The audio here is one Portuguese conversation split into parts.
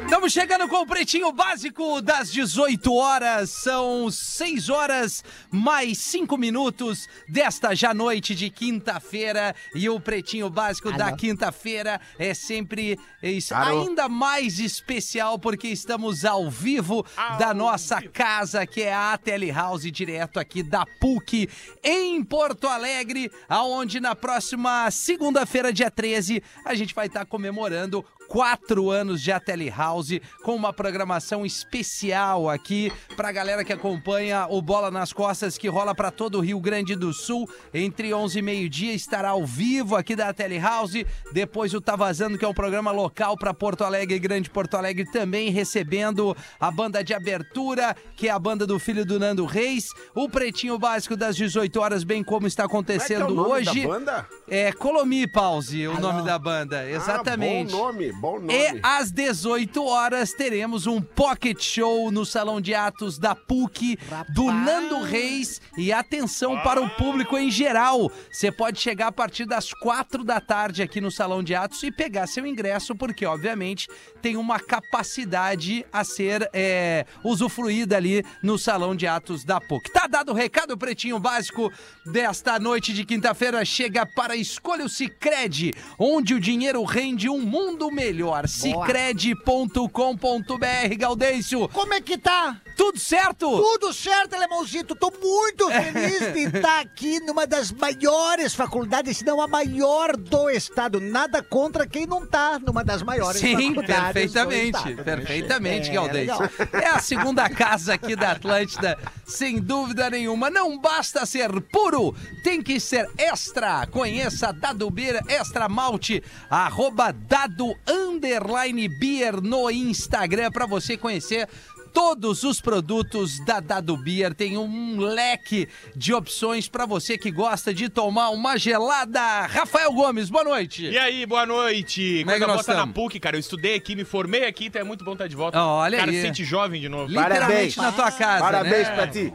Estamos chegando com o Pretinho Básico das 18 horas. São 6 horas mais 5 minutos desta já noite de quinta-feira. E o Pretinho Básico da quinta-feira é sempre es- ainda mais especial porque estamos ao vivo da nossa casa, que é a Tele House, direto aqui da PUC, em Porto Alegre, aonde na próxima segunda-feira, dia 13, a gente vai estar comemorando quatro anos de Ateli House com uma programação especial aqui pra galera que acompanha o Bola nas Costas que rola pra todo o Rio Grande do Sul. Entre 11 e meio-dia estará ao vivo aqui da Ateli House. Depois o Tá Vazando que é um programa local pra Porto Alegre Grande Porto Alegre também recebendo a banda de abertura que é a banda do filho do Nando Reis. O Pretinho Básico das 18 horas bem como está acontecendo Como é que é o nome hoje. da banda? é Colomi Pause o nome da banda exatamente Ah, bom nome, bom nome. e às 18 horas teremos um pocket show no Salão de Atos da PUC do Nando Reis. E atenção para o público em geral. Você pode chegar a partir das 4 da tarde aqui no Salão de Atos e pegar seu ingresso, porque obviamente tem uma capacidade a ser é, usufruída ali no Salão de Atos da PUC. Tá dado o recado, Pretinho Básico, desta noite de quinta-feira. Chega para Escolha o Cicred, onde o dinheiro rende um mundo melhor. Cicred.com.br, Gaudêncio. Como é que tá? Tudo certo? Tudo certo, alemãozito. Tô muito feliz de estar aqui numa das maiores faculdades, se não a maior do estado. Nada contra quem não tá numa das maiores Sim, faculdades perfeitamente. estado. Perfeitamente, É, Gaudêncio. legal. É a segunda casa aqui da Atlântida, sem dúvida nenhuma. Não basta ser puro, tem que ser extra. Conheça Dado Beer Extra Malte, arroba Dado Underline Beer no Instagram para você conhecer Todos os produtos da Dado Beer tem um leque de opções para você que gosta de tomar uma gelada. Rafael Gomes, boa noite. E aí, boa noite. Como é que nós na? PUC, cara. Eu estudei aqui, me formei aqui, então é muito bom estar de volta. Olha cara, aí. se sente jovem de novo. Literalmente na tua casa. Parabéns né? pra ti.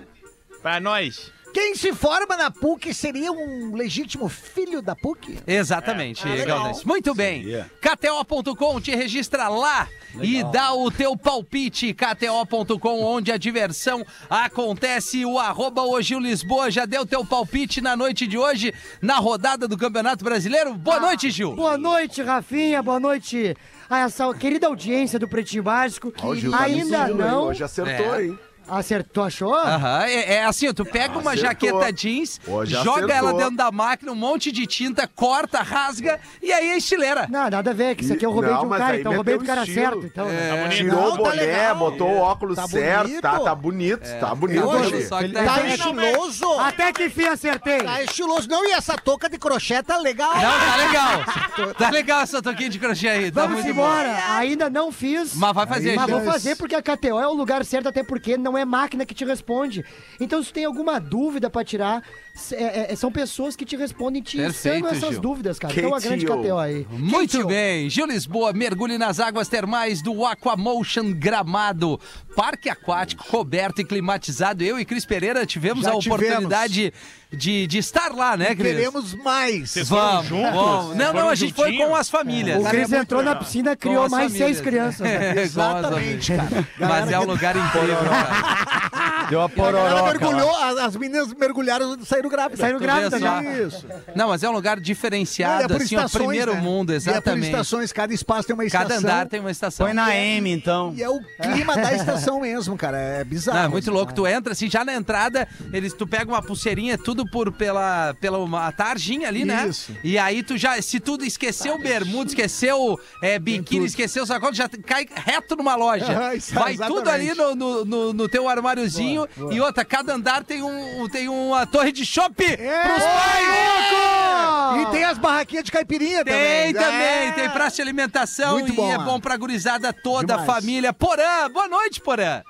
Pra nós. Quem se forma na PUC seria um legítimo filho da PUC? Exatamente, É, legal. Muito bem. KTO.com te registra lá e dá o teu palpite. KTO.com, onde a diversão acontece. O arroba hoje o Lisboa já deu teu palpite na noite de hoje, na rodada do Campeonato Brasileiro. Boa noite, Gil. Boa noite, Rafinha. Boa noite a essa querida audiência do Pretinho Básico. O Gil tá Ainda hein? não Hoje acertou, É. hein? Acertou, achou? Aham, é, é assim, tu pega uma Acertou. jaqueta jeans, Hoje joga acertou. ela dentro da máquina, um monte de tinta, corta, rasga e aí é estileira. Não, nada a ver, que isso aqui eu roubei Não, de um mas cara, aí então eu roubei do meteu cara estilo. certo. Então, É. Tirou Não, o tá boné, legal. botou o óculos Tá certo, bonito. tá, tá bonito, tá bonito. Agora, Gil. só que tá- Tá Tá estiloso. Até que enfim acertei. Tá estiloso. Não, e essa touca de crochê tá legal. Não, tá legal. Tá legal essa toquinha de crochê aí. Tá Vamos muito embora. bom. Ainda não fiz. Mas vai fazer, Mas vou fazer porque a KTO é o lugar certo, até porque não é máquina que te responde. Então, se tem alguma dúvida pra tirar, é- é- são pessoas que te respondem te Perfeito, ensinam essas Gil. dúvidas, cara. Então, a grande KTO. Aí. Muito bem, Gil Lisboa, mergulhe nas águas termais do Aquamotion Gramado. Parque aquático coberto e climatizado. Eu e Cris Pereira tivemos Já a oportunidade de, de estar lá, né, Cris? Queremos mais. Vocês foram Vamos, juntos? vamos. Não, não, a gente foi juntinhos? com as famílias. O Cris entrou na piscina, Com criou mais famílias. seis crianças. né? É, Exatamente, cara. Mas é um lugar incrível, cara. Deu a pororoca. mergulhou, as, as meninas mergulharam e saíram grávidas. Saíram grávidas já. Isso. Não, mas é um lugar Não, e diferenciado, é por assim, o primeiro né? mundo, E é por exatamente. estações, cada espaço tem uma estação. Cada andar tem uma estação. Foi na M, então. E é o clima da estação mesmo, cara. É bizarro. Não, é muito louco. Tu entra assim, já na entrada, eles, tu pega uma pulseirinha, tudo por pela, pela uma tarjinha ali, né? Isso. E aí tu já, se tudo esqueceu bermuda, esqueceu é, biquíni, esqueceu sacola, já cai reto numa loja. Ah, isso, Vai exatamente. tudo ali no, no, no- no teu armáriozinho. E outra, cada andar tem, um, tem uma torre de chopp É, pros pais. E tem as barraquinhas de caipirinha Tem também. também, É. tem praça de alimentação Muito e bom, é ó. bom pra gurizada toda a Demais. família. Porã, boa noite, Porã.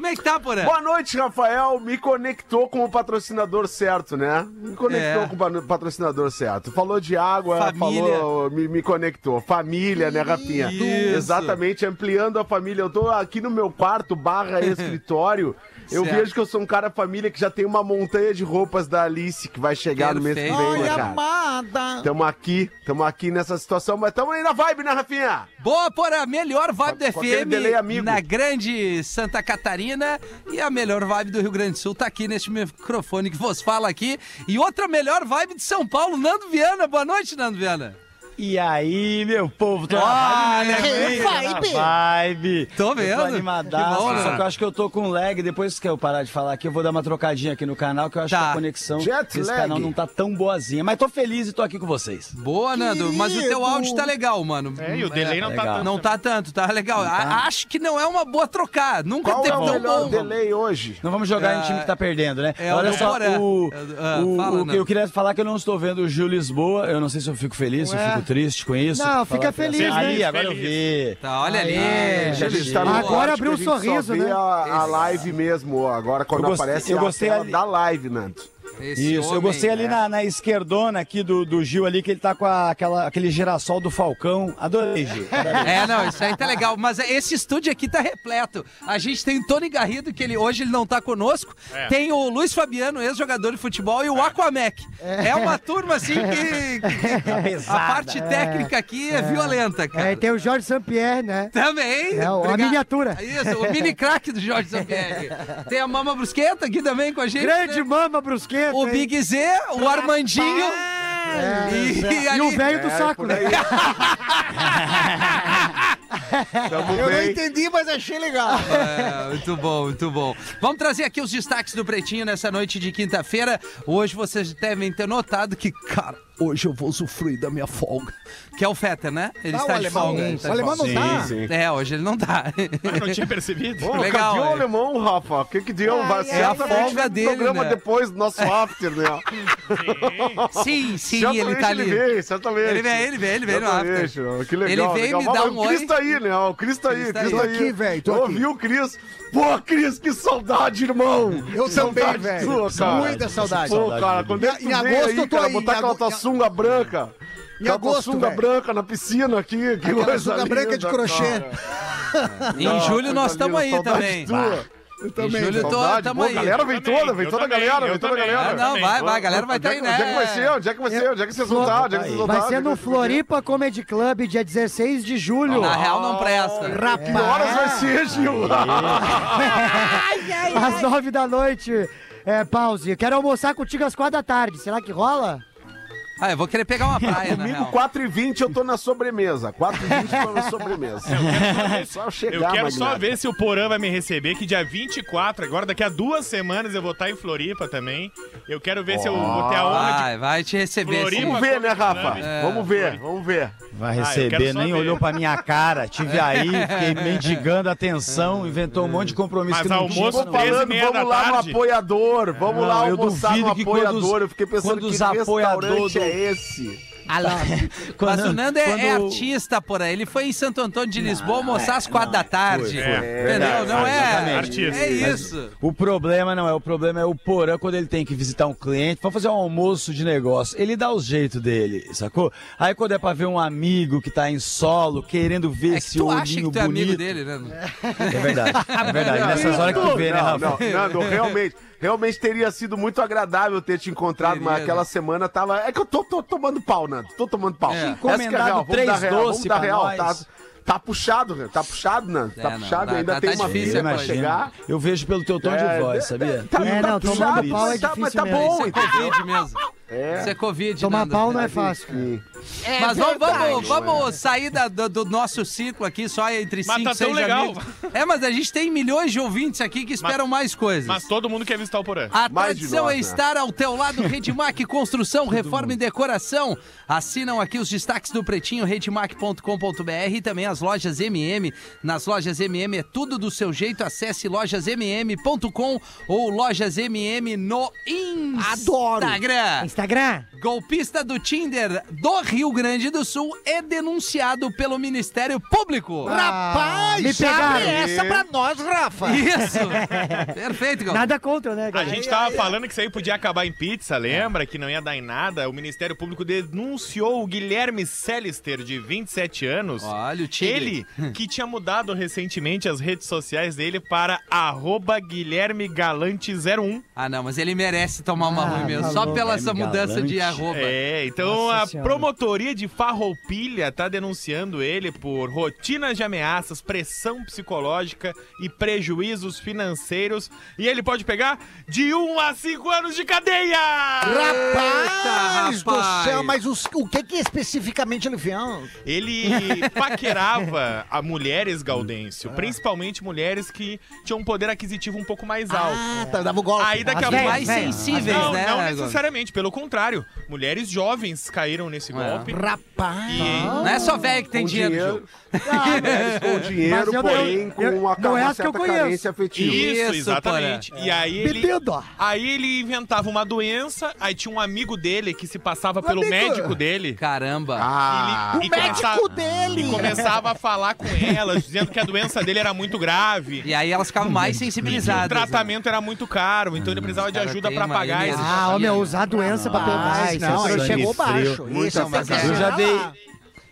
Como é que tá, Porã? Boa noite, Rafael. Me conectou com o patrocinador certo, né? Me conectou É. com o pa- patrocinador certo. Falou de água, Família. falou, me, me conectou. Família, né, Rafinha? Isso. Exatamente, ampliando a família. Eu tô aqui no meu quarto barra escritório. Eu Certo. vejo que eu sou um cara família que já tem uma montanha de roupas da Alice que vai chegar no mês que vem, Perfeito. né, Olha, cara? amada. Tamo aqui, tamo aqui nessa situação, mas tamo aí na vibe, né, Rafinha? Boa, Porã, melhor vibe do FM delay amigo. na grande Santa Catarina e a melhor vibe do Rio Grande do Sul tá aqui neste microfone que vos fala aqui. E outra melhor vibe de São Paulo, Nando Viana. Boa noite, Nando Viana. E aí, meu povo, tô Olha, na vibe, que né? vibe. Na vibe. Tô Eu vendo. Tô animadaço, Que bom, né? só que eu acho que eu tô com lag. Depois que eu parar de falar aqui, eu vou dar uma trocadinha aqui no canal, que eu acho Tá. que a conexão Jet desse lag. canal não tá tão boazinha. Mas tô feliz e tô aqui com vocês. Boa, Nando. Mas o teu Querido. áudio tá legal, mano. É, e o delay não tá legal. tanto. Não tá tanto, tá legal. A- acho que não é uma boa trocar. Nunca Qual teve é o tão melhor bom. delay hoje? Não vamos jogar É, em time que tá perdendo, né? é Olha só, o, É o ah, fala, o que Nando. eu queria falar é que eu não estou vendo o Gil Lisboa. Eu não sei se eu fico feliz, se eu fico triste com isso. Não, fica feliz, né? Aí, agora eu vi. Tá, olha ali. Aê, Gil Ele tá no. Agora abriu um a sorriso, vê né? A, a live mesmo, agora quando Eu gostei- aparece eu a gostei tela ali- da live, Nando. Esse Isso, eu homem, gostei ali é. na, na esquerdona aqui do, do Gil ali, que ele tá com a- aquela, aquele girassol do Falcão. Adorei, Gil. É, não, isso aí tá legal. Mas esse estúdio aqui tá repleto. A gente tem o Tony Garrido, que ele, hoje ele não tá conosco. É. Tem o Luiz Fabiano, ex-jogador de futebol, e o Aquamec. É. uma turma assim que. que- a parte técnica aqui é, violenta, cara. É, tem o Jorge Sampierre, né? Também. É, o- a miniatura. Isso, o mini craque do Jorge Sampierre. Tem a Mama Brusqueta aqui também com a gente. Grande né? mama brusqueta. O? Big Z, o Armandinho. É, E, E ali- o velho do É, saco, né? Eu não bem. entendi, mas achei legal. É, muito bom, muito bom. Vamos trazer aqui os destaques do Pretinho nessa noite de quinta-feira. Hoje vocês devem ter notado que, cara, hoje eu vou usufruir da minha folga. Que é o Fetter, né? Ele Ah, o está de alemão. folga. ele O alemão não tá? Sim. É, hoje ele não tá. Ah, não tinha percebido? Ô, Legal, cadê é. o alemão, Rafa? O que que deu? Vai é a folga dele, programa né? depois do nosso after, né? sim, sim, certamente ele tá ali. Ele vem, certamente. Ele vem, ele vem, ele vem no after. Que legal, Ele veio legal. me dar o um Cris oi. tá aí, né? O Cris tá aí, Cris tá Cris aí. tá Tô aqui, velho, tô Eu aqui. o Cris. Pô, Cris, que saudade, irmão. Eu também, velho. Muita saudade. Pô, cara, quando é que Em tu vem agosto aí, eu tô cara, aí, botar aquela tua sunga branca. Em Aquela tua agosto, sunga velho. branca na piscina aqui. Que Aquela coisa sunga branca de crochê. cara. Em Não, julho nós estamos aí também. Eu Em julho tô, Saudade. tamo Pô, aí. a galera vem também, toda, vem toda a também, galera, vem toda a também. galera. Ah, não, vai, vai, a galera vai estar é aí, que- Onde é que vai ser? né? Onde é que vai ser? Onde é que vocês vão estar? Onde é que vocês vão Vai estar? ser é no? Floripa Comedy Club, dia 16 de julho. Na real não presta. Que horas vai ser, Gil? Às nove da noite. É, pause. Quero almoçar contigo às quatro da tarde. Será que rola? Ah, eu vou querer pegar uma praia, Domingo, real. 4h20 eu tô na sobremesa. 4h20 eu tô na sobremesa. Só eu chegar, Eu quero só ver se o Porã vai me receber, que dia 24, agora daqui a duas semanas eu vou estar em Floripa também. Eu quero ver se eu vou ter aonde. Vai, vai te receber. Floripa. Vamos ver, né, Rafa? Club. Vamos ver, vamos ver. Vai Ah, receber, quero só nem ver. olhou pra minha cara. Tive aí, fiquei mendigando atenção, inventou um monte de compromisso Mas que não almoço tinha. Falando, vamos lá no tarde. apoiador. Vamos lá Não, eu almoçar no que quando apoiador. os- eu fiquei pensando quando que os restaurante apoiador do- é esse. Mas Quando- o Nando é, é quando- artista, porra. Ele foi em Santo Antônio de Lisboa almoçar às quatro da tarde. foi, foi. Entendeu? Verdade, não é. exatamente. Artista. É Mas isso. O problema não é, o problema é o Porã quando ele tem que visitar um cliente pra fazer um almoço de negócio. Ele dá o jeito dele, sacou? Aí quando é pra ver um amigo que tá em solo, querendo ver É que esse tu olhinho acha que tu é bonito. amigo dele, né? É verdade, é verdade. Nessas horas que tu vê, né, não, Rafa? não, Nando, realmente, realmente teria sido muito agradável ter te encontrado, Teria, mas aquela né? semana tava. É que eu tô, tô tomando pau, Nando. Tô tomando pau. É. É Encomendado real. Vamos três dar real, doce vamos dar pra real. nós. Tá, tá puxado, né? Tá puxado, Nando. É, Tá não, puxado, tá- ainda tá- tem tá uma difícil filha pra chegar. Eu vejo pelo teu tom É, de voz, é, sabia? Tá, É, tá não, tomando puxado, pau é mas tá, mas tá difícil bom, é entendeu? Covid mesmo. É. Isso é Covid, Tomar Nando. pau não é fácil. Sim. Mas vamos, vamos, vamos sair da- do, do nosso ciclo aqui, só entre Mas cinco, tá tão seis legal. amigos. É, mas a gente tem milhões de ouvintes aqui que esperam mais coisas. Mas todo mundo quer visitar o Porã. A Mais de tradição nós, é né? estar ao teu lado, Redmac Construção, Reforma e Decoração. Assinam aqui os destaques do Pretinho, redmac.com.br e também as lojas MM. Nas lojas MM é tudo do seu jeito. Acesse lojasmm.com ou lojas MM no Adoro. Instagram. Instagram. Golpista do Tinder do Rio Grande do Sul é denunciado pelo Ministério Público. Rapaz, me pegaram. abre essa pra nós, Rafa. Isso. Perfeito, Galvão. Nada contra, né, A gente tava falando que isso aí podia acabar em pizza, lembra? Que não ia dar em nada. O Ministério Público denunciou o Guilherme Celister, de 27 anos. Olha o tigre. Ele, que tinha mudado recentemente as redes sociais dele para arroba Guilherme Galante 01. Ah, não, mas ele merece tomar uma Ah, ruim mesmo. tá Só louco. pela essa Guilherme mudança de arroba. É, então Nossa a Senhora. promotoria de Farroupilha tá denunciando ele por rotinas de ameaças, pressão psicológica e prejuízos financeiros. E ele pode pegar de 1 a 5 anos de cadeia! Rapaz Eita, do rapaz. céu, mas os- o que que especificamente ele fez? Ele paquerava a mulheres, Gaudêncio, principalmente mulheres que tinham um poder aquisitivo um pouco mais alto. Ah, tá, dava o golpe. Aí daqui a pouco. mais sensíveis, não, né? não necessariamente, pelo contrário. Mulheres jovens caíram nesse golpe. Rapaz. E- Não é só velho que tem Com dinheiro, dinheiro, mulheres com dinheiro, Mas eu porém com eu- uma, não é essa que eu certa conheço. carência afetiva. Isso, Isso, exatamente. E aí ele, aí ele inventava uma doença, aí tinha um amigo dele que se passava pelo amigo. médico dele. Caramba. Ah, e, O médico começava- dele. E começava a falar com elas, dizendo que a doença dele era muito grave. E aí elas ficavam mais E que o sensibilizadas. né? tratamento era muito caro, então ele precisava de ajuda uma pagar de- Ah, meu, usar a doença Mas isso é não, ele sangue chegou frio. baixo. Muita Isso é. Eu já dei.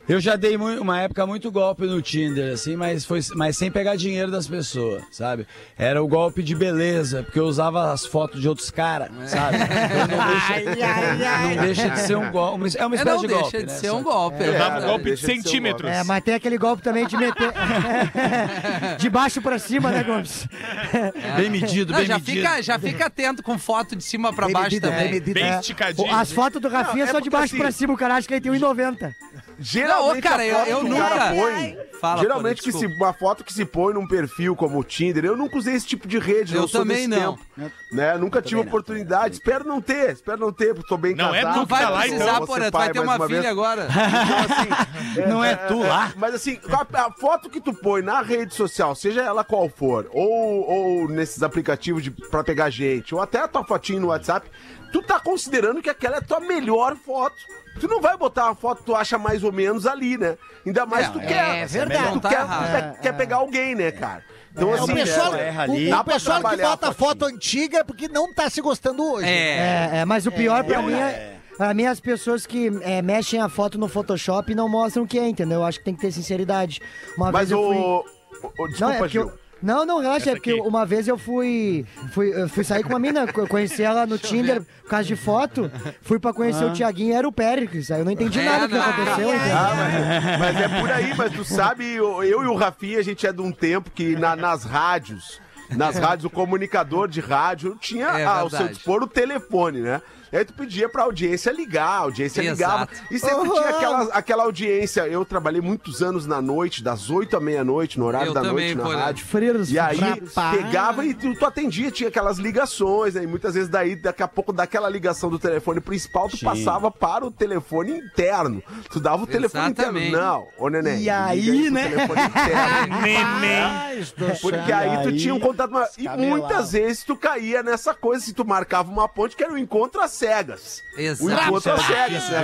Eu já dei uma época muito golpe no Tinder, assim, mas, foi, mas sem pegar dinheiro das pessoas, sabe? Era o golpe de beleza, porque eu usava as fotos de outros caras, sabe? Então não deixa, Ai, ai, ai. não deixa de ser um golpe. É uma É, espécie não de deixa golpe, de né? ser um golpe. Eu é dava verdade. golpe de deixa um centímetros. É, mas tem aquele golpe também de meter. de baixo pra cima, né, Gomes? Bem medido, Não, bem já, medido. fica, já fica atento com foto de cima pra Bem baixo medida, também. bem medida. Bem É. esticadinho. As fotos do Rafinha Não, é só de baixo assim- pra cima, o cara acha que ele tem 1,90. Geralmente Não, cara, a eu- foto eu cara nunca- põe- Fala, geralmente Paulo, que se, uma foto que se põe num perfil como o Tinder, eu nunca usei esse tipo de rede, Eu não também não. tempo. Né? Nunca tive oportunidade, espero não ter, espero não ter, porque tô bem Não é casado. tu Não vai Fica lá, precisar, então, porra, vai ter uma, vez. filha agora. Então, assim, Não é tu lá? Mas assim, a, a foto que tu põe na rede social, seja ela qual for, ou, ou nesses aplicativos de, pra pegar gente, ou até a tua fotinho no WhatsApp, tu tá considerando que aquela é a tua melhor foto. Tu não vai botar uma foto que tu acha mais ou menos ali, né? Ainda mais É, tu é quer. verdade. Tu Tá quer, errado. quer- pegar alguém, né, cara? Então, É, o assim, pessoal, é, o- ali. o, pra pessoal que bota foto antiga é porque não tá se gostando hoje. É. É, é, mas o pior pra eu- mim é. Pra mim, as pessoas que é, mexem a foto no Photoshop não mostram o que é, entendeu? Eu acho que tem que ter sinceridade. Uma Mas vez eu fui. o. o- o- Não, Desculpa, é porque Gil. eu... Não, não, relaxa, é porque aqui. uma vez eu fui, fui, eu fui sair com uma mina, co- conheci ela no Tinder por causa de foto, fui pra conhecer o Tiaguinho, era o Péricles, aí eu não entendi É, nada do que aconteceu? Ah, mas, mas é por aí, mas tu sabe, eu eu e o Rafinha, a gente é de um tempo que na- nas rádios, nas rádios, o comunicador de rádio tinha É ao seu dispor o telefone, né? E aí tu pedia pra audiência ligar, a audiência Exato. ligava. E sempre tinha aquela, aquela audiência. Eu trabalhei muitos anos na noite, das 8 à meia-noite, no horário Eu da também, noite na rádio. Frios, E aí Rapaz. pegava e tu, tu atendia, tinha aquelas ligações, né? E muitas vezes daí, daqui a pouco, daquela ligação do telefone principal, tu Sim. passava para o telefone interno. Tu dava o telefone Exatamente. interno. Não, ô neném. E aí, né? telefone interno. Neném. Porque aí tu tinha um contato. E muitas vezes tu caía nessa coisa, se tu marcava uma ponte, que era o encontro às cegas. O Exato. encontro às era cegas, né,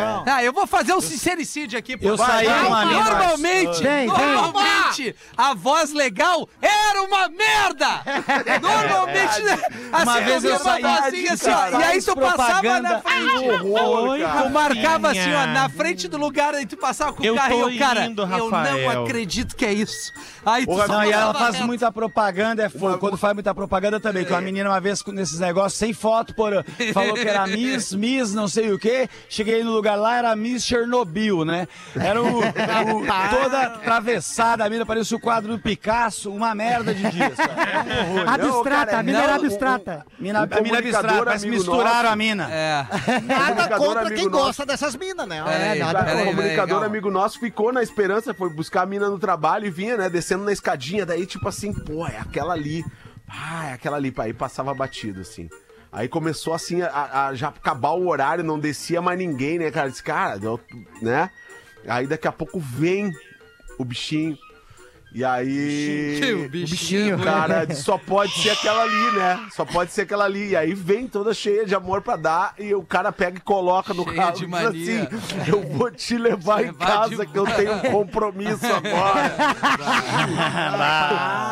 Raul? Ah, eu vou fazer um sincericídio aqui. pô. Eu saí uma Normalmente, Vem, vem. normalmente, a voz legal era uma merda. Normalmente, né, assim, Uma vez eu saí, vozinha assim, ó, e aí tu passava na frente. Horror. Tu marcava assim, ó, na frente do lugar, aí tu passava com o carro e o cara, indo, eu não acredito que é isso. Aí tu Ô, só Não, e ela faz reto. muita propaganda, é fogo. Quando faz muita propaganda também. Que uma menina uma vez nesses negócios, sem foto, por, falou que era Miss, Miss, não sei o quê. Cheguei no lugar lá, era Miss Chernobyl, né? Era o, o- toda atravessada, a mina parecia o quadro do Picasso, uma merda de dias. cara. Um horror. Abstrata, a mina era o- abstrata. Mina, a mina abstrata, amigo misturaram nosso- a mina. É. Nada Comunicador contra quem nosso. gosta dessas minas, né? É, nada peraí, o comunicador peraí, amigo nosso ficou na esperança, foi buscar a mina no trabalho e vinha, né, descendo na escadinha, daí tipo assim, pô, é aquela ali. Ah, é aquela ali, aí passava batido, assim. Aí começou assim, a, a já acabar o horário, não descia mais ninguém, né, cara? Disse, cara, né? Aí daqui a pouco vem o bichinho. E aí. O bichinho. Cara, só pode ser aquela ali, né? Só pode ser aquela ali. E aí vem toda cheia de amor pra dar e o cara pega e coloca no Cheia carro de e diz assim: Eu vou te levar em Levar de casa que eu tenho um compromisso agora.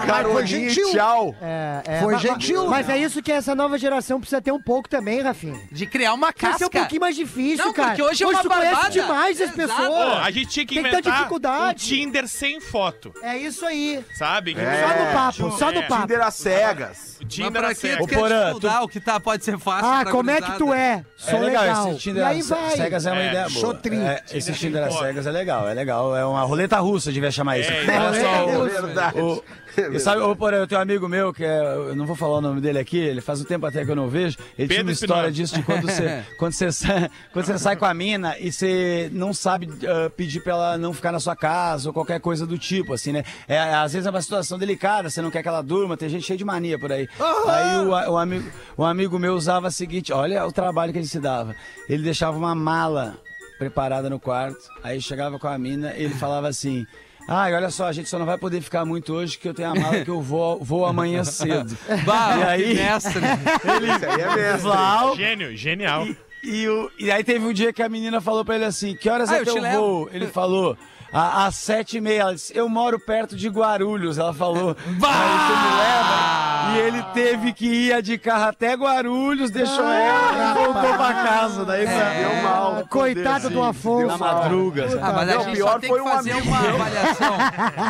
Carolinha, gentil. tchau. É, é, Foi mas- gentil. Mas é isso que essa nova geração precisa ter um pouco também, Rafinha. De criar uma Vai ser casca. um pouquinho mais difícil, Não, cara. porque hoje é uma tu conhece demais as pessoas. Pô, a gente tinha que Tem inventar dificuldade. um Tinder sem foto, É isso aí. sabe? É. Só no papo, só no é. papo. Tinder às cegas. O Tinder certo. tu Ô, Porã, estudar o que tá, pode ser fácil Ah, como é que tu é? Sou É legal, legal. esse Tinder e aí às vai. cegas é uma É, ideia boa. É, esse Tinder às cegas é legal, é legal. É uma roleta russa, devia chamar isso. É, Olha roleta só, o- russa. verdade. o- e sabe, porém, eu tenho um amigo meu que é, eu não vou falar o nome dele aqui, ele faz um tempo até que eu não vejo. Ele tinha Pedro uma história disso de quando você, quando você, sai, quando você sai com a mina e você não sabe ah, pedir pra ela não ficar na sua casa ou qualquer coisa do tipo, assim, né? É, às vezes é uma situação delicada, você não quer que ela durma, tem gente cheia de mania por aí. Aí o, o amigo, o amigo meu usava a seguinte: olha o trabalho que ele se dava. Ele deixava uma mala preparada no quarto, aí chegava com a mina ele falava assim. Ai, olha só, a gente só não vai poder ficar muito hoje que eu tenho a mala que eu vou, vou amanhã cedo. Bah, E aí- mestre. Isso aí é mesmo. Val, Gênio, genial. e, e, o- e aí teve um dia que a menina falou pra ele assim, que horas Ah, é eu que te eu levo. vou? Ele falou, "À- às sete e meia. Ela disse, eu moro perto de Guarulhos. Ela falou, aí tu me leva? E ele teve que ir de carro até Guarulhos, deixou ela e voltou pra casa. Daí pra- Deu mal. Coitado do Afonso. Na madruga. Ah, mas a Não, gente pior só tem foi que um fazer amigo uma meu. avaliação.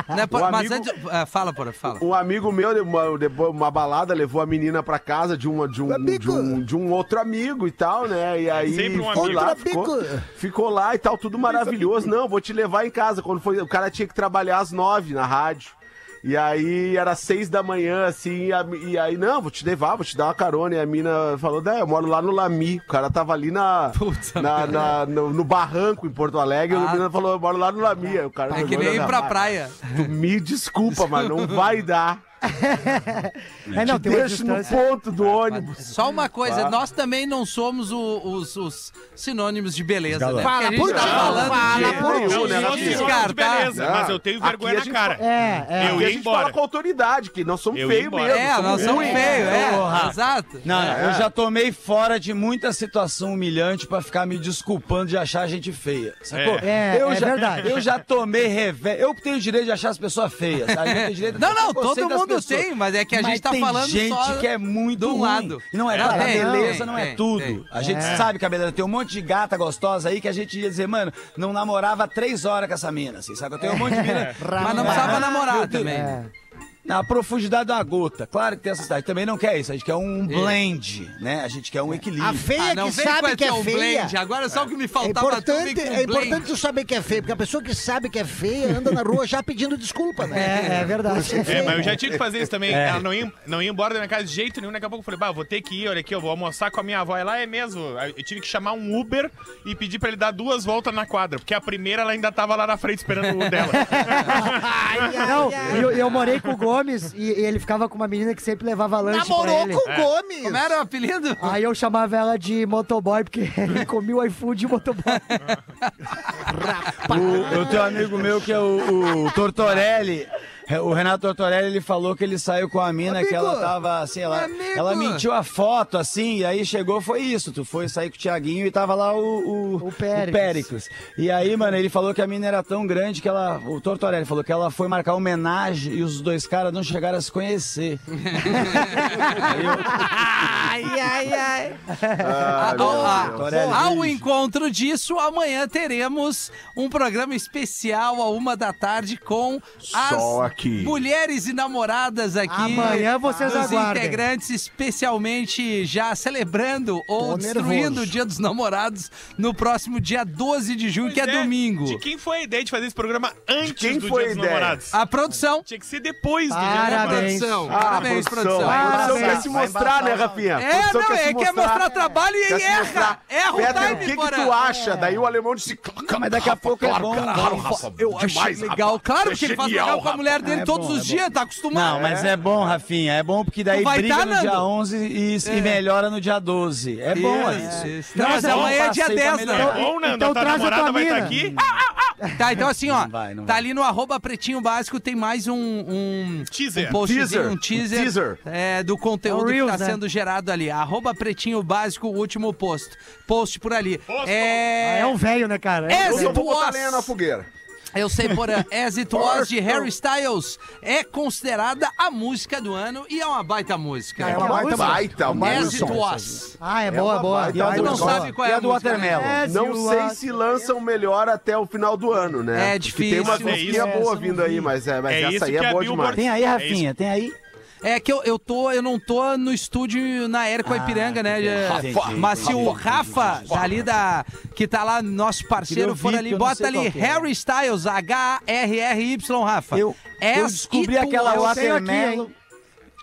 né, por- mas antes... ah, fala, porra, fala. Um amigo meu, levou uma balada, levou a menina pra casa de, uma, de, um, de, um, de um outro amigo e tal, né? E aí Sempre um foi amigo. lá, ficou, ficou lá e tal, tudo maravilhoso. Não, vou te levar em casa. Quando foi, o cara tinha que trabalhar às nove na rádio. E aí era seis da manhã, assim, e, a- e aí, não, vou te levar, vou te dar uma carona. E a mina falou, né, eu moro lá no Lami. O cara tava ali na, Puta na, na- no, no barranco em Porto Alegre. e Ah. a menina falou, eu moro lá no Lami. O cara É que nem ir "Não, pra praia. Tu me desculpa, mas não vai dar. É, não, tem deixo no ponto do ônibus. Só uma coisa, Tá. nós também não somos o- os, os sinônimos de beleza, né? Fala por tá ti, falando fala de... por ti. Não, né, sou Rafinha? sinônimo de beleza, Não. mas eu tenho Aqui vergonha na gente cara. É, é. Eu Aqui ia a gente embora. fala com autoridade, que nós somos feios mesmo. É, nós somos feios, é, Porra. exato. Não, É. eu já tomei fora de muita situação humilhante pra ficar me desculpando de achar a gente feia. Sacou? É. É, eu é já, verdade. Eu já tomei revés. Eu tenho o direito de achar as pessoas feias. sabe? Eu tenho direito de Não, não, todo mundo pessoas. tem, mas é que a Mas gente tá tem falando gente só que é muito do ruim. lado. E não é, É, cara, tem, beleza tem, não é tem, tudo. A gente É. sabe que a beleza tem um monte de gata gostosa aí que a gente ia dizer, mano, não namorava três horas com essa mina, assim, sabe? Eu tenho um monte de mina. Mas não precisava namorar também. É. Na profundidade da gota. Claro que tem essa cidade. Também não quer isso. A gente quer um blend, né? A gente quer um equilíbrio. A feia Ah, não que sabe que esse é feia. blend. Agora só o que me É faltava tu vem importante, é importante tu saber que é feio, porque a pessoa que sabe que é feia anda na rua já pedindo desculpa, né? É, é verdade. É, mas eu já tinha que fazer isso também. Ela não ia, não ia embora da minha casa de jeito nenhum. Daqui a pouco eu falei, bah, vou ter que ir, olha aqui, eu vou almoçar com a minha avó. Ela é mesmo. Eu tive que chamar um Uber e pedir pra ele dar duas voltas na quadra. Porque a primeira ela ainda tava lá na frente esperando o dela. Não, eu, eu morei com o Gomes e, e ele ficava com uma menina que sempre levava lanche pra Namorou ele. com o Gomes. Como era o apelido? Aí eu chamava ela de motoboy, porque ele comia o iFood de motoboy. O, eu tenho um amigo meu que é o, o Tortorelli. É, O Renato Tortorelli, ele falou que ele saiu com a mina, que ela tava assim, ela, Amigo. ela mentiu a foto, assim, e aí chegou, foi isso. Tu foi sair com o Tiaguinho e tava lá o, o, O Péricles. Péricles. E aí, mano, ele falou que a mina era tão grande que ela. O Tortorelli falou que ela foi marcar homenagem e os dois caras não chegaram a se conhecer. Aí eu- Ai, ai, ai. Ah, Ah. Torelli. Ao encontro disso, amanhã teremos um programa especial a uma da tarde com as Só aqui. mulheres e namoradas aqui. Amanhã vocês Os aguardem. integrantes especialmente já celebrando ou Tô destruindo nervoso. o Dia dos Namorados no próximo dia 12 de junho, que é Pois domingo. De quem foi a ideia de fazer esse programa antes quem do foi Dia dos ideia? Namorados? A produção. Tinha que ser depois do Dia dos Namorados. Parabéns. Produção. Ah, Parabéns, produção. A produção Parabéns. quer se mostrar, né, Rafinha? É, não, quer é, se quer mostrar trabalho e quer erra. mostrar. Erra o Peter, time, o que, que tu acha? Daí o alemão disse... Mas daqui a pouco é bom. Claro, bom. Rafa, Eu acho legal. Claro É que ele faz legal com a mulher dele É todos bom, os é dias, tá acostumado. Não, mas é bom, Rafinha. É bom porque daí briga tá, no dia Nando? 11 e, e É. melhora no dia 12. É bom Isso, isso. Não, mas é amanhã é dia passei pra 10, melhorar. né? É bom, Nando. Então a tua traz a namorada vai estar mina. aqui. Tá, então assim, ó. Não vai, não tá vai. ali no arroba pretinho básico, tem mais um, um, Teaser. um postzinho, Teaser. um teaser, Teaser. É, do conteúdo É o que Reels, tá né? sendo gerado ali. Arroba pretinho básico, último post. Post por ali. É, É um velho, né, cara? É, Eu só it vou botar lenha na fogueira. Eu sei, porém, As It Was de Harry Styles é considerada a música do ano e é uma baita música. É É uma música. baita As música. It Was. Ah, é É boa, uma boa. baita E a Tu não música. sabe qual é e a a do música, Watermelon. Não sei se lançam melhor até o final do ano, né? É Porque difícil. Tem uma é musiquinha isso. boa vindo aí, mas, é, mas É essa aí é a boa demais. Tem aí, Rafinha? Tem aí? É que eu, eu, tô, eu não tô no estúdio na Era com a Ipiranga, né? entendi. Mas se o Rafa, dali da. que tá lá, nosso parceiro, for ali, bota ali é. Harry Styles, H-R-R-Y, Rafa. Eu, eu descobri aquela Watermelon.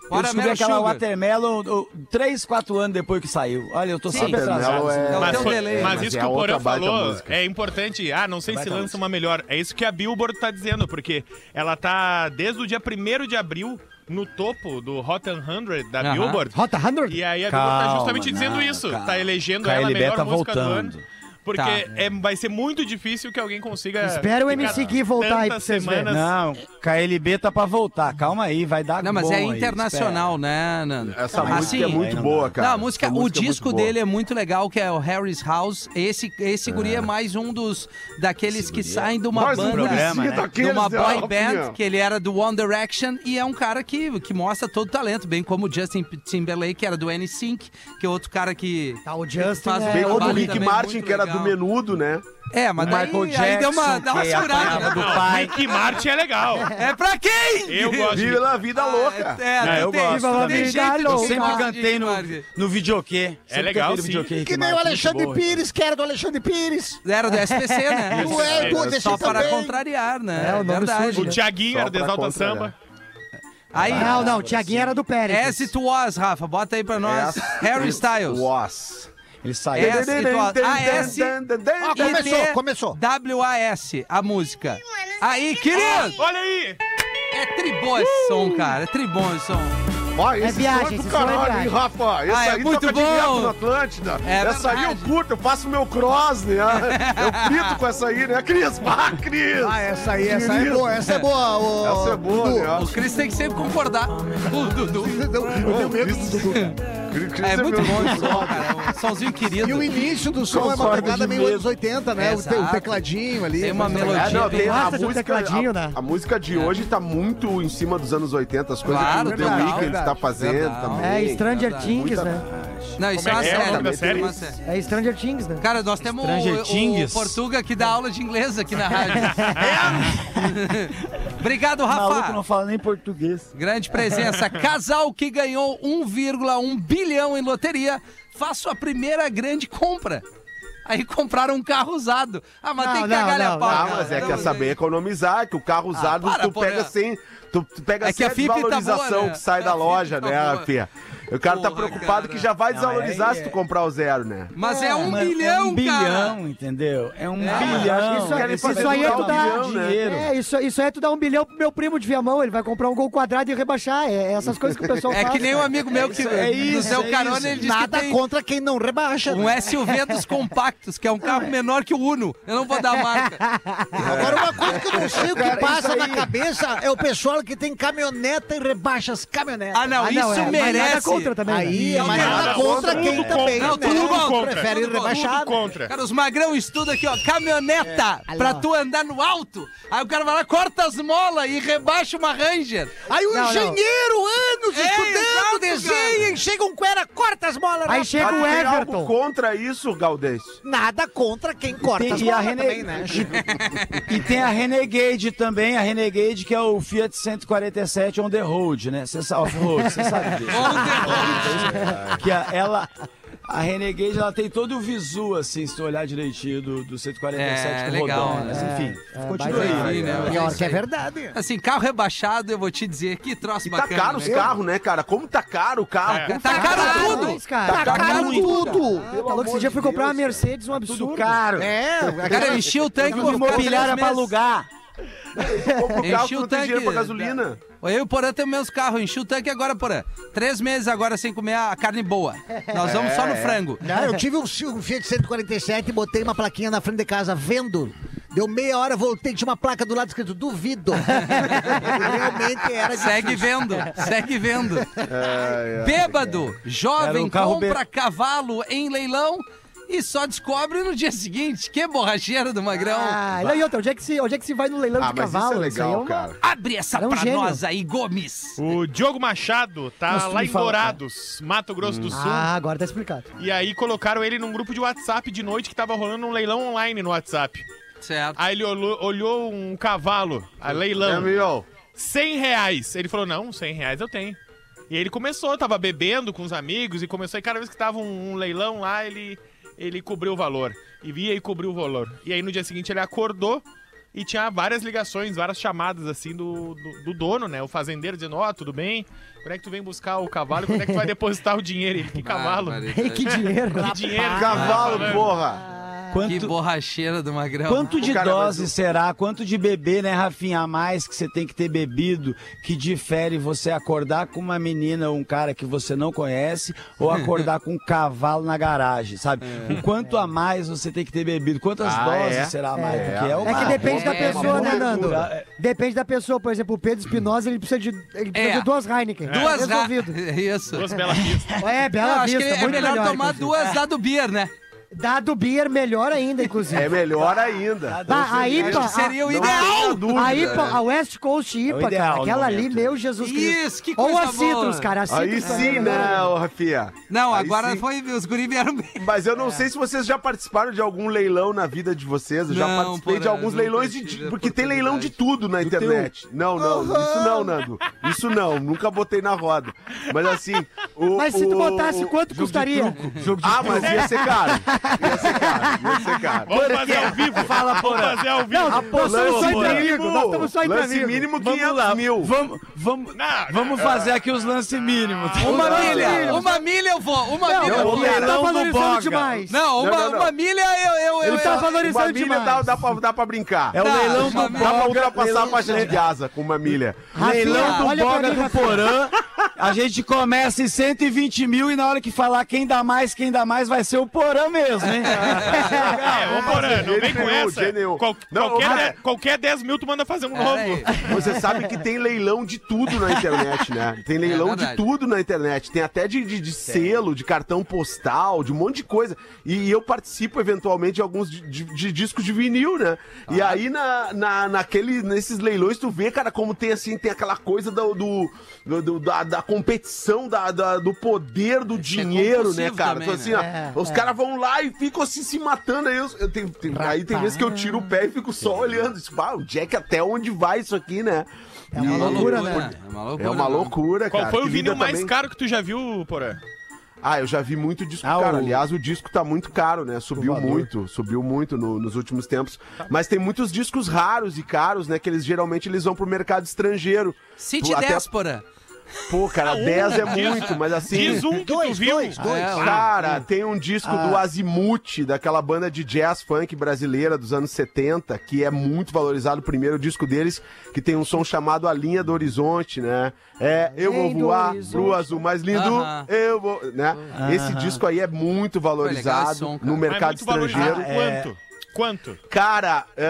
Eu descobri aquela Sugar. Watermelon oh, três, quatro anos depois que saiu. Olha, eu tô Sim. sempre atrasado. É- É o Mas, foi- delay. mas Mas isso é que o Porã falou música. é importante. Ah, não sei se Baita lança música. uma melhor. É isso que a Billboard tá dizendo, porque ela tá desde o dia 1 de abril no topo do Hot 100 da Aham. Billboard. Rota 100? E aí a Billboard tá justamente dizendo não, isso. calma. Tá elegendo KLB ela a melhor tá música do voltando. ano. Porque Tá. é, vai ser muito difícil que alguém consiga. Espera o MC Gui voltar aí pra vocês semanas- Não, KLB tá pra voltar. Calma aí, vai dar Não, mas bom é aí, internacional, né, Nando? Essa Assim, música é muito aí boa, cara. Não, a música, Essa o música é disco boa. dele é muito legal, que é o Harry's House. Esse, esse guri é mais um dos daqueles que saem de uma Mais um banda, programa, né? de uma boy band, que ele era do One Direction e é um cara que, que mostra todo o talento, bem como o Justin Timberlake, que era do NSYNC, que é outro cara que Tá, o Justin faz um é Bem outro como o Rick Martin, que era legal. Do menudo, né? É, mas daí, Michael aí deu uma, Jackson, dá uma que segurada. apanhava do né? pai. Rick Martin é legal. É pra quem? Eu gosto de Vive a vida louca. É, Não, tu eu tem, gosto tu tem jeito de Eu sempre cantei no, no videokê. Sempre legal, sim. videokê, Que nem o Alexandre bom. Pires, que era do Alexandre Pires. Era do SPC, né? Tu é, tu é Só para contrariar, né? É, o nome Verdade. O né? Thiaguinho Só era do Exalta. Samba. Aí, Não, não, o Tiaguinho era do Pérez. As It Was, Rafa, bota aí pra nós. Harry Styles. Was. Ele saiu. As Was. A-S Ó, começou, começou. W-A-S, a música. Aí, querido! Olha aí! É tribom esse som, cara. É tribom esse som. Ó, esse viagem, som é do esse som é caralho, hein, viagem. Rafa? Esse Ah, é aí muito toca bom. direto na Atlântida. É essa aí eu verdade. curto, eu faço meu cross, né? Eu frito com essa aí, né? Cris, vá, Cris! Ah, essa aí, essa é Querido. boa, essa é boa. ô, Essa é boa, Dudu. né? O Cris tem que sempre concordar. O Dudu. Eu tenho medo do Dudu. Cris É muito bom esse som, cara. É um somzinho querido. E o início do som é uma pegada meio anos 80, né? O, o tecladinho ali. Tem uma melodia. É, não, tem a música, tecladinho, a, né? a música de hoje tá muito em cima dos anos 80, as coisas Claro, que o The Weeknd tá fazendo também. É, Stranger. Things, né? Não, isso é Como uma é que é o série. série? uma série. É Stranger Things, né? Cara, nós temos Stranger o, o Things. Portuga que dá aula de inglês aqui na rádio. Obrigado, O maluco Rafa. não fala nem português. Grande presença. Casal que ganhou 1,1 bilhão em loteria faz sua primeira grande compra. Aí compraram um carro usado. Ah, mas Não, tem que não, cagar a não, pau. Ah, mas é que é saber economizar, que o carro usado para, tu pega sem. Tu, tu pega É que sem a a FIP tá desvalorização boa, né? que sai A da loja, tá né. Fia? O cara tá Porra, preocupado cara. que já vai Não, desvalorizar aí se tu é- comprar o zero, né? Mas é um Mano, bilhão, é um cara. bilhão, entendeu? É um É, bilhão. Isso, querem isso, fazer aí é tu um dar bilhão, né? dinheiro. É, isso, isso aí é tu dar um bilhão pro meu primo de Viamão. Ele vai comprar um gol quadrado e rebaixar. É essas coisas que o pessoal É faz. que nem um cara. amigo meu que isso, é isso, é carona, isso. ele disse Nada que tem contra quem não rebaixa. um né? SUV dos compactos, que é um carro menor que o Uno. Eu não vou dar a marca. Agora, uma coisa que eu não sei o que Cara, passa isso na cabeça é o pessoal que tem caminhoneta e rebaixa as caminhonetas. Ah, não, Ah, isso é, mas merece. Contra também. né? Aí, é mas Nada contra quem tudo também, contra. Não, né? tudo contra. Prefere Tudo rebaixado. Tudo contra. Cara, os magrão estudam aqui, ó, caminhoneta pra tu andar no alto. Aí o cara vai lá, corta as molas e rebaixa uma Ranger. Aí o Não, não. engenheiro, anos É, estudando, desenha, e chega um cuera, corta as molas. Aí rapaz. chega o Everton. contra isso, Galdêncio? Nada contra quem corta Tem- as e molas Rene- também, né? E tem a Renegade também, a Renegade que é o Fiat 147 on the road, né? Você sabe, off-road, você sabe disso. que a, ela, a Renegade, ela tem todo o visu, assim, se tu olhar direitinho do, do 147 É, com legal, rodão, né? Mas enfim, É, continua baita aí. Enfim, né? Pior Isso que é aí. verdade. Assim, carro rebaixado, eu vou te dizer, que troço E tá bacana. caro os né? carros, né, cara? Como tá caro o carro? É. Como Tá caro tudo. Cara. Tá caro tudo. Ah, tá louco, esse dia eu fui comprar uma Mercedes, um absurdo. Tudo caro. É, Cara, eu enchi o tanque Tudo por imobiliária três pra meses. alugar. compra o carro Enchi o tanque. dinheiro pra gasolina? Eu e o Porã temos meus carros, enchi o tanque agora, Porã. Três meses agora sem comer a carne boa. Nós vamos só no frango. Não, eu tive um, um Fiat 147 e botei uma plaquinha na frente de casa, vendo. Deu meia hora, voltei, tinha uma placa do lado escrito duvido. Realmente era de Segue vendo, segue vendo. Bêbado, jovem um compra cavalo em leilão e só descobre no dia seguinte. Que borracheira do Magrão. Ah, não, e outra, onde é, que se, onde é que se vai no leilão Ah, de mas cavalo? isso é legal, uma- cara. Abre essa Era um pra gênio. nós aí, Gomes. O Diogo Machado tá tu lá em fala, Dourados, Mato Grosso do Sul. Ah, agora tá explicado. E aí colocaram ele num grupo de WhatsApp de noite que tava rolando um leilão online no WhatsApp. Certo. Aí ele olhou, olhou um cavalo, a leilão, É, meu. 100 reais. Ele falou, não, 100 reais eu tenho. E aí ele começou, tava bebendo com os amigos e começou, e cada vez que tava um, um leilão lá, ele, ele cobriu o valor. E via e cobriu o valor. E aí no dia seguinte ele acordou e tinha várias ligações, várias chamadas assim do, do, do dono, né? O fazendeiro dizendo, ó, tudo bem? Quando é que tu vem buscar o cavalo? Quando é que tu vai depositar o dinheiro? Ele, que cavalo? Ei, que dinheiro. Que dinheiro? Cavalo, Tá porra. Que Quanto, borracheira do Magrão. quanto de cara, dose será? Quanto de beber, né, Rafinha, a mais que você tem que ter bebido que difere você acordar com uma menina ou um cara que você não conhece ou acordar com um cavalo na garagem, sabe? O quanto a mais você tem que ter bebido? Quantas Ah, doses é? será a mais? É. É que uma- depende da é, pessoa, né, Nando? Depende da pessoa. Por exemplo, o Pedro Espinosa, ele precisa de, ele precisa É. de duas Heineken. Duas ra... Isso. Duas belas pistas. É, Eu Bela acho que Vista, é muito melhor, tomar inclusive. duas da do Beer, né? Dado beer, melhor ainda, inclusive. É melhor ainda. Tá, a IPA, seria o a- Não ideal. dúvida. A IPA, a West Coast IPA, É o ideal cara, aquela ali, meu Jesus Cristo. Isso, que Ou coisa a Citrus, cara, a Citrus Aí sim, é né, ô, Rafinha? Não, Aí agora sim. foi. Os guri vieram bem. Mas eu não sei se vocês já participaram de algum leilão na vida de vocês. Eu já Não, participei de alguns leilões de. Porque tem leilão de tudo na internet. Não, não, isso não, Nando. Isso não, nunca botei na roda. Mas assim. O, Mas se tu botasse, o- quanto custaria? Ah, mas ia ser caro. Ia ser caro, ia ser caro. Vamos fazer ao vivo. Fala, Vamos Porã. fazer ao vivo. Não, nós estamos só entre amigos, nós estamos só entre lance amigos. mínimo Vamos 500 lá, mil. vamos, vamos, Não, vamos fazer aqui os lances mínimos. Uma Não, milha, não. uma milha eu vou, uma Não, milha eu o vou. Pedro tá leilão do valorizando Boga. demais. Não, uma, Não, não, não. uma milha eu, eu, eu, Ele tá eu- Uma valorizando milha demais. dá, dá, pra, dá pra brincar. É o Tá, leilão do milha. Dá pra Boga. ultrapassar a faixa de Gaza com uma milha. Leilão do Boga do. Porã. A gente começa em 120 mil e na hora que falar quem dá mais, quem dá mais, vai ser o Porã mesmo, hein? É, ô Porã, não vem com essa. Qual- Não, qualquer, cara. de- qualquer 10 mil tu manda fazer um novo. aí. Você sabe que tem leilão de tudo na internet, né? Tem leilão de verdade. tudo na internet. Tem até de, de- de selo, de cartão postal, de um monte de coisa. E, eu participo eventualmente de alguns de, de- de discos de vinil, né? E aí na, na, naquele, nesses leilões tu vê, cara, como tem assim, tem aquela coisa do, do- do- da, da competição, da, da- do poder do dinheiro, né, compulsivo cara? também, Então, assim, né? ó, os É, caras vão lá e ficam assim se matando. Aí, eu, eu tenho- tem- aí tem vezes que eu tiro o pé e fico só olhando. Tipo, ah, o Jack, até onde vai isso aqui, né? É uma E- loucura, né? É uma loucura. é uma não. loucura, Qual cara. foi o vinil mais também- caro que tu já viu, Porã? Ah, eu já vi muito disco Ah, caro. o- Aliás, o disco tá muito caro, né? Subiu muito, subiu muito no- nos últimos tempos. Mas tem muitos discos raros e caros, né? Que eles geralmente eles vão pro mercado estrangeiro. City Tu até-. Pô, cara, 10 é muito, mas assim. Diz um que tu Dois, viu. dois, dois. É, Cara, tem um disco do Azimuth, daquela banda de jazz funk brasileira dos anos 70, que é muito valorizado. O primeiro disco deles, que tem um som chamado A Linha do Horizonte, né? É, eu vou voar pro azul mais lindo, eu vou. Né? Esse disco aí é muito legal valorizado som, no Mas mercado muito valorizado. estrangeiro. Quanto? Quanto? Cara, é,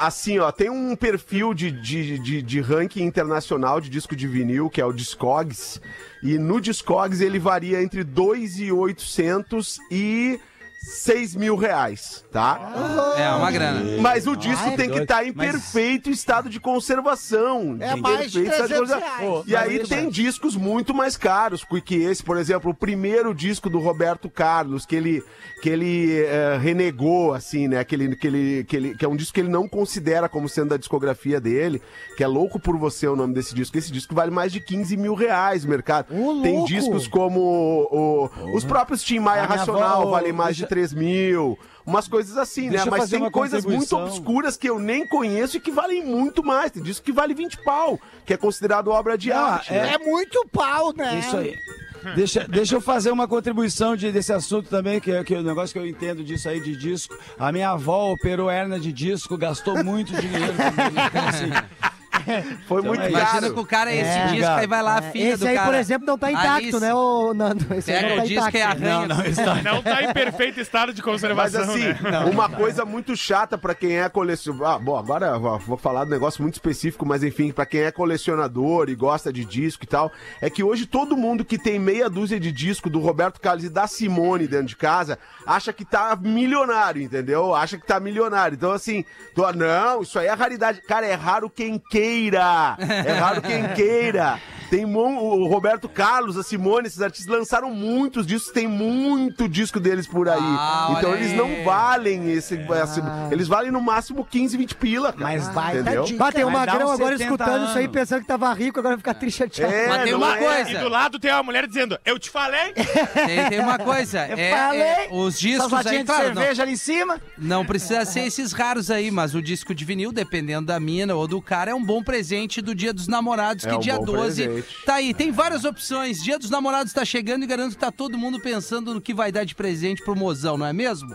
assim, ó, tem um perfil de, de, de, de ranking internacional de disco de vinil, que é o Discogs, e no Discogs ele varia entre 2,800 e 6 mil reais, tá? É uma grana. Mas o disco Ai, tem que doido. estar em Mas- perfeito estado de conservação. É Em mais de perfeito estado 300 conservação. reais. E aí tem discos muito mais caros que esse, por exemplo, o primeiro disco do Roberto Carlos, que ele, que ele eh, renegou, assim, né? Que, ele, que, ele, que, ele, que é um disco que ele não considera como sendo da discografia dele, que é Louco por Você o nome desse disco. Esse disco vale mais de 15 mil reais no mercado. Ô, tem louco! discos como o- os próprios Tim Maia A minha Racional, avó, valem mais deixa- de 3 mil. Umas coisas assim, Deixa né? Mas tem coisas muito obscuras que eu nem conheço e que valem muito mais. Tem disco que vale 20 pau, que é considerado obra de Não, arte. é- né? É muito pau, né? Isso aí. Deixa, deixa eu fazer uma contribuição de- desse assunto também, que é que é o negócio que eu entendo disso aí de disco. A minha avó operou hernia de disco, gastou muito dinheiro. comigo. Então, assim, Foi muito aí. Imagina caro. que o cara esse É. disco, aí vai lá a filha Esse do aí, cara. por exemplo, não tá intacto, Alice, né, ô Nando? Esse aí Pega não tá o disco e intacto. arranha. Não, não, está. Não tá em perfeito estado de Mas conservação, assim, né? uma coisa muito chata pra quem é colecionador. Ah, bom, agora eu vou- vou falar de um negócio muito específico, mas enfim, pra quem é colecionador e gosta de disco e tal, é que hoje todo mundo que tem meia dúzia de disco do Roberto Carlos e da Simone dentro de casa acha que tá milionário, entendeu? Acha que tá milionário. Então, assim, tô- não, isso aí é raridade. Cara, é raro quem queira. É raro quem queira. Tem mon- o Roberto Carlos, a Simone, esses artistas lançaram muitos discos, tem muito disco deles por aí. Ah, então eles aí. não valem esse, esse- Eles valem no máximo 15, 20 pila, cara. Mas Baita entendeu? dica. Bah, tem um Vai dar magrão agora 70 escutando isso aí, anos. pensando que tava rico, agora vai ficar triste chateado. É, Mas tem não uma é. coisa. E do lado tem uma mulher dizendo, eu te falei? Tem, tem uma coisa. é, falei. é, os discos aí, de claro, não, cerveja ali em cima. não precisa ser esses raros aí, mas o disco de vinil, dependendo da mina ou do cara, é um bom presente do Dia dos Namorados, que É um dia bom 12 presente. tá aí. Tem várias opções. Dia dos Namorados tá chegando e garanto que tá todo mundo pensando no que vai dar de presente pro mozão, não é mesmo?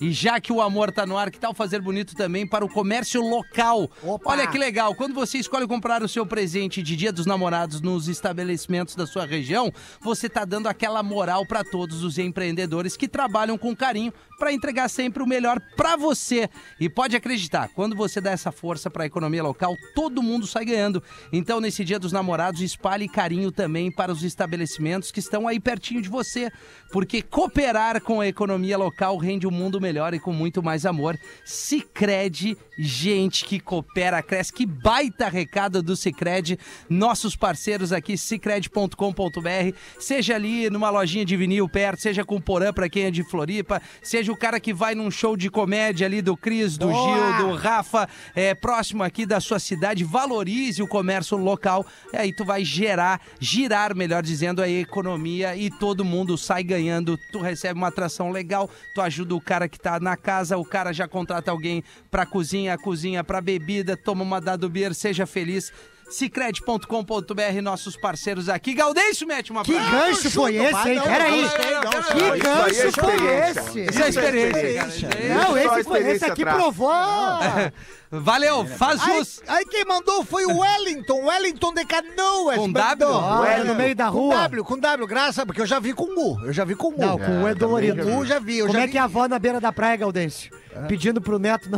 E já que o amor tá no ar, que tal fazer bonito também para o comércio local? Opa! Olha que legal, quando você escolhe comprar o seu presente de Dia dos Namorados nos estabelecimentos da sua região, você tá dando aquela moral para todos os empreendedores que trabalham com carinho para entregar sempre o melhor para você. E pode acreditar, quando você dá essa força para a economia local, todo mundo sai ganhando. Então, nesse Dia dos Namorados, espalhe carinho também para os estabelecimentos que estão aí pertinho de você, porque cooperar com a economia local rende um mundo melhor e com muito mais amor. Sicredi, gente que coopera, cresce. Que baita recado do Sicredi, nossos parceiros aqui, sicredi.com.br, seja ali numa lojinha de vinil perto, seja com Porã para quem é de Floripa, seja o cara que vai num show de comédia ali do Cris, do Gil, do Rafa, é, próximo aqui da sua cidade, valorize o comércio local, e aí tu vai gerar, girar, melhor dizendo, a economia e todo mundo sai ganhando, tu recebe uma atração legal, tu ajuda o cara que tá na casa, o cara já contrata alguém pra cozinha, a cozinha pra bebida, toma uma dado beer, seja feliz. Cicred.com.br, nossos parceiros aqui. Gaudêncio, mete uma Que pra- gancho foi esse, hein? Peraí. Não, Que é gancho foi experiência. esse? Isso é experiência, cara. Não, Só esse, foi, experiência esse aqui provou. Valeu, faz jus. aí quem mandou foi o Wellington, Wellington de Canoas. Com. W? Wellington. no meio da Com rua. W, com W, graças, porque eu já vi com U. Eu já vi com U. Não, com o é dolorido. Com U já vi, Como já é que é a avó na beira da praia, Gaudêncio? Pedindo pro neto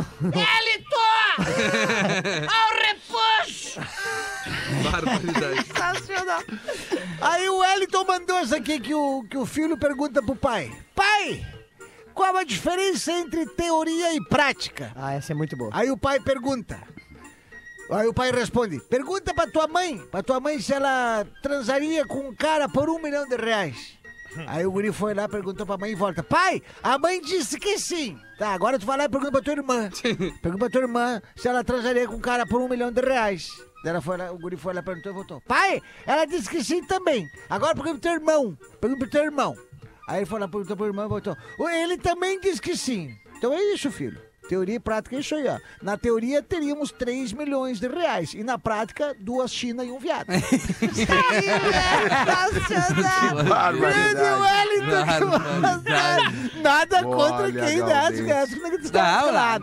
não. Aí o Wellington mandou essa aqui que o, que o filho pergunta pro pai. Pai, qual a diferença entre teoria e prática? Ah, essa é muito boa. Aí o pai pergunta. Aí o pai responde: Pergunta pra tua mãe, pra tua mãe se ela transaria com um cara por um milhão de reais. Aí o guri foi lá, perguntou pra mãe e volta: Pai, a mãe disse que sim. Tá, agora tu vai lá e pergunta pra tua irmã. Pergunta pra tua irmã se ela transaria com um cara por um milhão de reais. Ela foi lá, o guri foi lá, perguntou e voltou: Pai, ela disse que sim também. Agora pergunta pro teu irmão. Pergunta pro teu irmão. Aí ele foi lá, perguntou pro irmão e voltou: Ele também disse que sim. Então é isso, filho. Teoria e prática é isso aí, ó. Na teoria teríamos 3 milhões de reais. E na prática, duas China e um viado. Barbaridade. Nada Olha, contra quem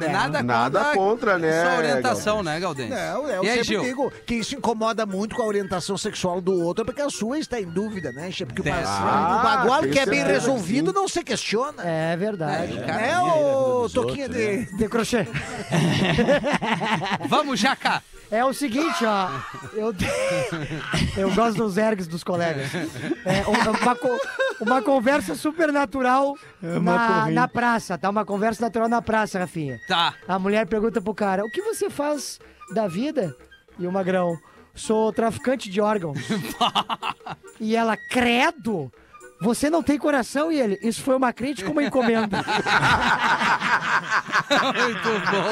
nada, né? nada, contra, né, Sua orientação, né, Galdêncio? Não, eu e aí, sempre digo que isso incomoda muito com a orientação sexual do outro, porque a sua está em dúvida, né? Porque o o bagual tem que é bem certeza, resolvido não se questiona. É verdade. É, ô Toquinha de... De crochê. Vamos, Jaca! É o seguinte, ó. Eu, eu gosto dos ergs dos colegas. É uma, uma conversa super natural na, na praça, tá? Uma conversa natural na praça, Rafinha. Tá. A mulher pergunta pro cara: o que você faz da vida? E o magrão: sou traficante de órgãos. e ela, credo! Você não tem coração? E ele: isso foi uma crítica ou uma encomenda? Muito bom.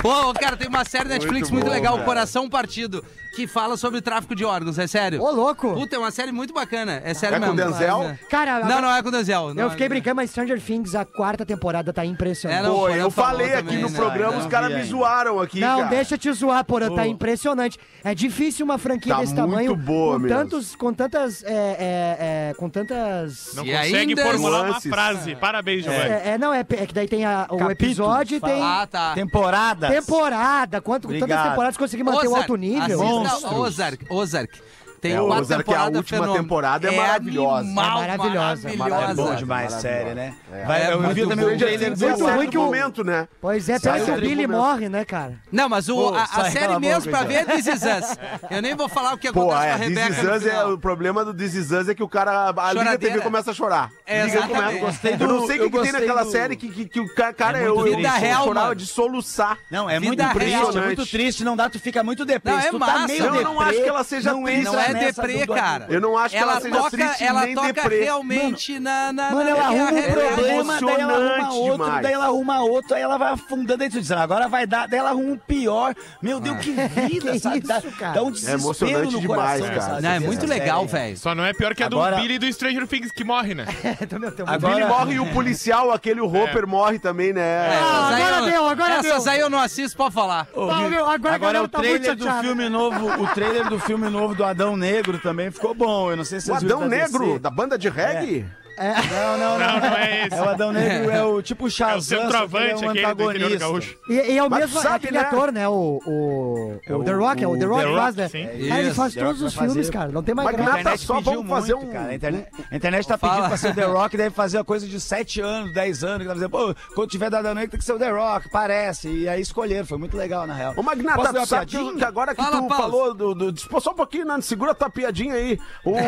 Pô, cara, tem uma série Netflix muito, bom, legal, cara. Coração Partido, que fala sobre tráfico de órgãos, é sério. Ô, louco! Puta, é uma série muito bacana, é sério É com mesmo. Denzel? Cara, Não, não é com o Denzel. não eu é fiquei com- brincando, mas Stranger Things, a quarta temporada tá impressionante. É, não, Pô, eu falou falei aqui também, no né? programa, Não os caras me zoaram aqui, Não, cara. deixa eu te zoar, porra, tá impressionante. É difícil uma franquia Tá desse muito tamanho, boa com, mesmo. tantos, com tantas é, é, é, é, com tantas. Não E consegue ainda- formular uma frase. Parabéns, Giovanni. É, é, não, é, é que daí tem a- o episódio e tem Ah, tá. Temporada. temporada. Quanto, quantas Obrigado. temporadas conseguir manter o alto nível? assista. Ozark, Ozark. Tem É, quatro Ozark, a temporadas última fenômeno. temporada é maravilhosa. Animal, É maravilhosa, maravilhosa. É bom demais, série, né? É. Vai, É eu vi também o trailer do é muito ruim que o- momento, né? Pois é, pena que o Billy momento. morre, né, cara? Não, mas o, Pô, a, a série a mesmo pra ver é This Is Us. Eu nem vou falar o que Pô, acontece é, com a This Rebeca. Is no Us é, o problema do This Is Us é que o cara ali na Choradeira. TV começa a chorar. É, Liga exatamente. Gostei Eu do- não sei o que, eu que tem naquela do- série que, que, que o ca- cara, É eu, eu real, chorava de soluçar. Não, é muito triste, é muito triste, não dá, tu fica muito deprê. Não, é tu massa. tá meio Não, eu não acho que ela seja triste. Não é nessa deprê, do- cara. Eu não acho que ela seja toca, triste ela nem toca deprê. realmente na, na, Mano, ela arruma um problema, daí ela arruma outro, demais. daí ela arruma outro, aí ela vai afundando dentro disso. Agora vai dar, daí ela arruma um pior. Meu Deus, que vida, Que sabe? Dá, isso, cara? dá um desespero emocionante no demais, coração, cara. Não, é muito legal, velho. Só não é pior que a Agora- do Billy do Stranger Things que morre, né? O Agora- Billy morre e o policial, aquele o Roper, morre também, né? Ah, Essas agora eu- deu, agora Essas deu. aí eu não assisto, pode falar. Agora galera o tá trailer do filme novo, o trailer do filme novo do Adão Negro também ficou bom. Eu não sei se O vocês viram Adão Negro, da banda de reggae? Não, não, não. Não, não é esse. É o Adão Negro, é o tipo É o Shazam, que ele centroavante é um do do antagonista. gaúcho. E, e é o Mas mesmo tu sabe, aquele né? ator, né? O, o, É o o- The Rock, é o The o Rock The que Rock, faz, né? sim. Cara, ele faz The todos Rock os filmes, fazer. cara. Não tem mais Mas A graça. Magnata, internet só vamos fazer muito, um- cara. A internet, a internet tá Fala. pedindo pra ser o The Rock, deve fazer uma coisa de 7 anos, 10 anos, que tá dizendo, pô, quando tiver da Negro tem que ser o The Rock, parece. E aí escolheram, foi muito legal, na real. Ô, Magnata, Posso sabe que, agora que Fala, tu Paulo. falou do, do, Pô, Só um pouquinho, Nando, segura tua piadinha aí. O-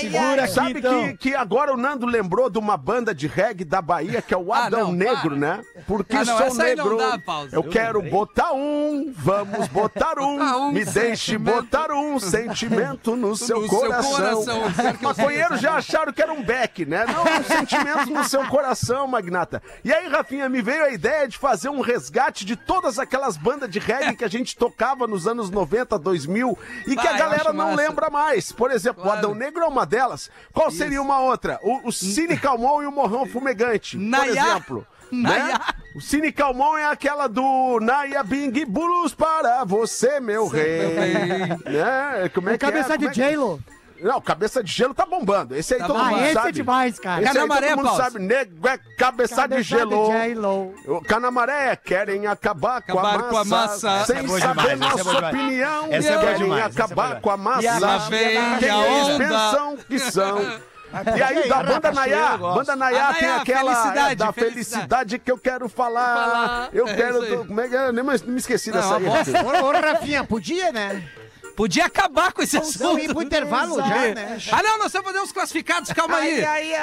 Segura aqui, Sabe então. que, que agora o Nando lembrou de uma banda de reggae da Bahia, que é o Ah, Adão não, Negro, para. né? Porque Ah, não, sou negro. dá. Eu quero botar um, vamos botar um. Botar um me deixe botar um sentimento no seu seu coração. que eu Maconheiros já acharam que era um beck, né? Não, um sentimento no seu coração, Magnata. E aí, Rafinha, me veio a ideia de fazer um resgate de todas aquelas bandas de reggae que a gente tocava nos anos 90, 2000 e que Vai, a eu galera não massa. lembra mais. Por exemplo, Claro. o Adão Negro é uma delas. Qual seria uma outra? O, o Cine Calmon e o Morrão Fumegante, por Nayá. exemplo. Nayá. Né? O Cine Calmon é aquela do Naya Bing Bulus para você, meu rei. né? Como é É que é? cabeça Como de é que- J-Lo. Não, cabeça de gelo tá bombando. Esse aí Tá todo bom. mundo Ah, esse sabe. é demais, cara. Esse aí Canamaré, todo mundo Paulo. sabe. Nego é cabeça, de Cabeça gelo. J-Lo. O Canamaré querem acabar, Acabar com com a a massa, massa. sem é saber demais, essa é nossa demais. opinião. Essa é querem demais, essa é acabar boa com a massa. E Lá vem Quem a eles onda. pensam que são. E aí, da banda Nayá, eu banda Nayá A tem aquela felicidade, é, da felicidade. felicidade que eu quero falar. Falar, Eu é quero. aí. Como é que é? Nem mais- me esqueci Não, dessa aí. ô, Rafinha, podia, né? Podia acabar com esse assunto. Não, ir pro intervalo já, né? Ah, não, nós vamos fazer os classificados, calma aí.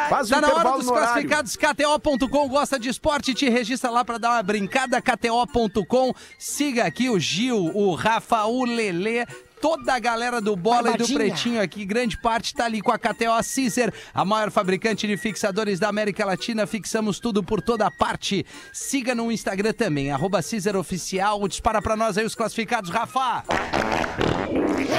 Faz o Tá na hora dos classificados, KTO.com, gosta de esporte, te registra lá pra dar uma brincada, KTO.com. Siga aqui o Gil, o Rafa, o Lelê, toda a galera do Bola e do. Pretinho aqui, grande parte tá ali com a KTO Caesar, a maior fabricante de fixadores da América Latina, fixamos tudo por toda parte. Siga no Instagram também, arroba Oficial, dispara pra nós aí os classificados, Rafa. Vamos ver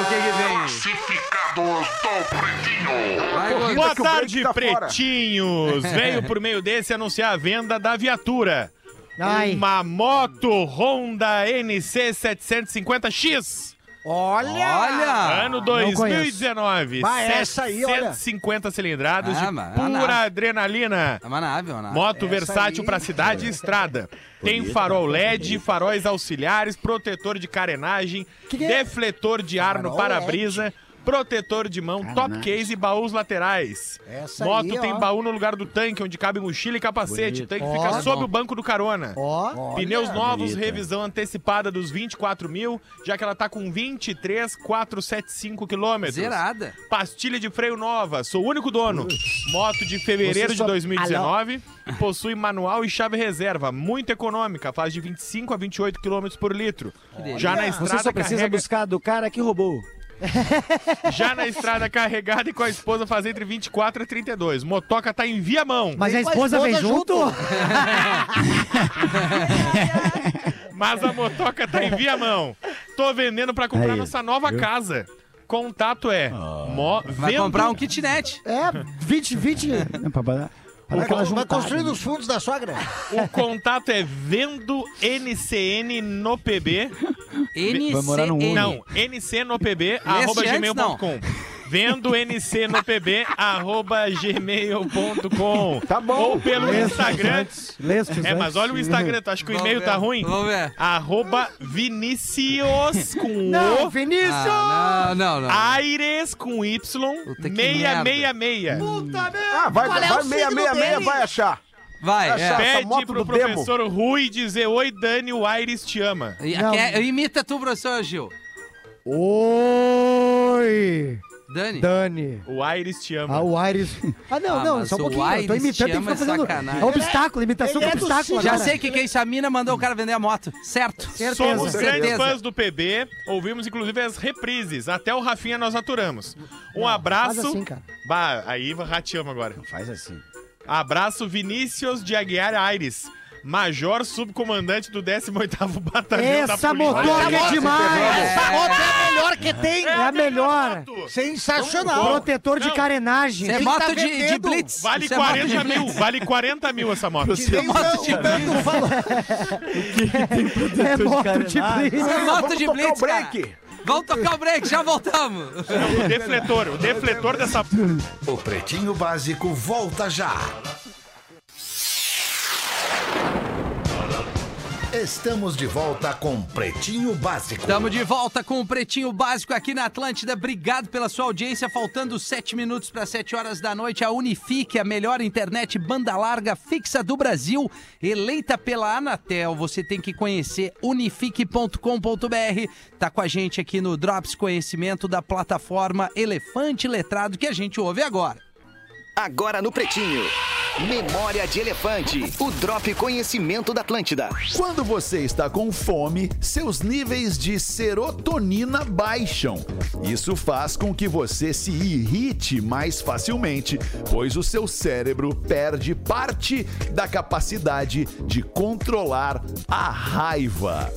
o que que vem. Classificados do Pretinho. Vai. Boa tarde, tá pretinhos! Veio por meio desse anunciar a venda da viatura. Ai. Uma moto Honda NC 750X. Olha! Olha! Ano conheço. 2019. Bah, essa aí, olha. 750 cilindradas Ah, de mas- pura adrenalina. É uma nave, uma nave. Moto Essa versátil para cidade e estrada. Tem farol LED, faróis auxiliares, protetor de carenagem, Que que é? defletor de ar no para-brisa, protetor de mão, top case e baús laterais. Essa Moto aí, tem ó. baú no lugar do tanque, onde cabe mochila e capacete. O tanque fica Ó, sob o banco do carona. Ó. Pneus novos, bonita. revisão antecipada dos 24 mil, já que ela tá com 23,475 quilômetros. Zerada. Pastilha de freio nova, sou o único dono. Moto de fevereiro Você de só- 2019. Possui manual e chave reserva, muito econômica, faz de 25 a 28 km por litro. Já na Você estrada só precisa carrega, buscar do cara que roubou. Já na estrada carregada e com a esposa faz entre 24 a 32. Motoca tá em viamão, Mas a com a esposa vem esposa junto? mas a motoca tá em viamão. Tô vendendo pra comprar Aí, nossa nova casa. Contato é mo, Vai comprar um kitnet. É, 20, 20. Não, Vai juntada, construir né? nos fundos da sogra. O contato é vendo NCN no PB NC. Vai morar no. Não, ncnopb, arroba gmail.com. Vendo ncnopb, arroba gmail.com. Tá bom. Ou pelo Instagram. Lestes É, mas olha o Instagram, tu acha que o e-mail tá ruim? Vamos ver. Arroba Vinicius com Não, O, Vinícius! Ah, não, não, não. Aires com Y, Puta, que merda. 666. Ah, vai, Qual é vai meia, meia, dele? vai achar. Vai, Achar. é. Pede pro do demo. professor Rui dizer Oi, Dani, o Aires te ama. Não. Imita tu, professor Gil. Oi! Dani. Dani. O Aires te ama. Ah, o Aires. Ah, não, Ah, não, mas só um o pouquinho. Eu tô Aires imitando, te tem que ama ficar é fazendo. sacanagem. É obstáculo, imitação ele com é do obstáculo. Já agora. sei que quem Samina mandou o cara vender a moto. Certo. Certeza. Somos grandes certeza. fãs do PB, ouvimos inclusive as reprises. Até o Rafinha nós aturamos. Um Faz abraço. assim, cara. Bah, aí rateamos agora. Faz assim. Abraço Vinícius de Aguiar Aires, Major Subcomandante do 18º Batalhão da Essa Polícia. motoca é demais! Essa moto é a melhor que tem. É a melhor. Sensacional. Protetor de carenagem. Isso é Quem moto tá de, de vendendo blitz. Vale Isso é moto de 40 blitz. mil, vale 40 mil essa moto. Que nem o moto de falou. É moto de blitz. É moto Vamos de tocar blitz, o break. cara. Vamos tocar o break, já voltamos. O defletor, o defletor dessa... O Pretinho Básico volta já. Estamos de volta com Pretinho Básico. Estamos de volta com o Pretinho Básico aqui na Atlântida. Obrigado pela sua audiência. Faltando sete minutos para sete horas da noite, a Unifique, a melhor internet banda larga fixa do Brasil, eleita pela Anatel. Você tem que conhecer unifique.com.br. Tá com a gente aqui no Drops Conhecimento da plataforma Elefante Letrado que a gente ouve agora. Agora no Pretinho. Memória de Elefante. O Drop Conhecimento da Atlântida. Quando você está com fome, seus níveis de serotonina baixam. Isso faz com que você se irrite mais facilmente, pois o seu cérebro perde parte da capacidade de controlar a raiva.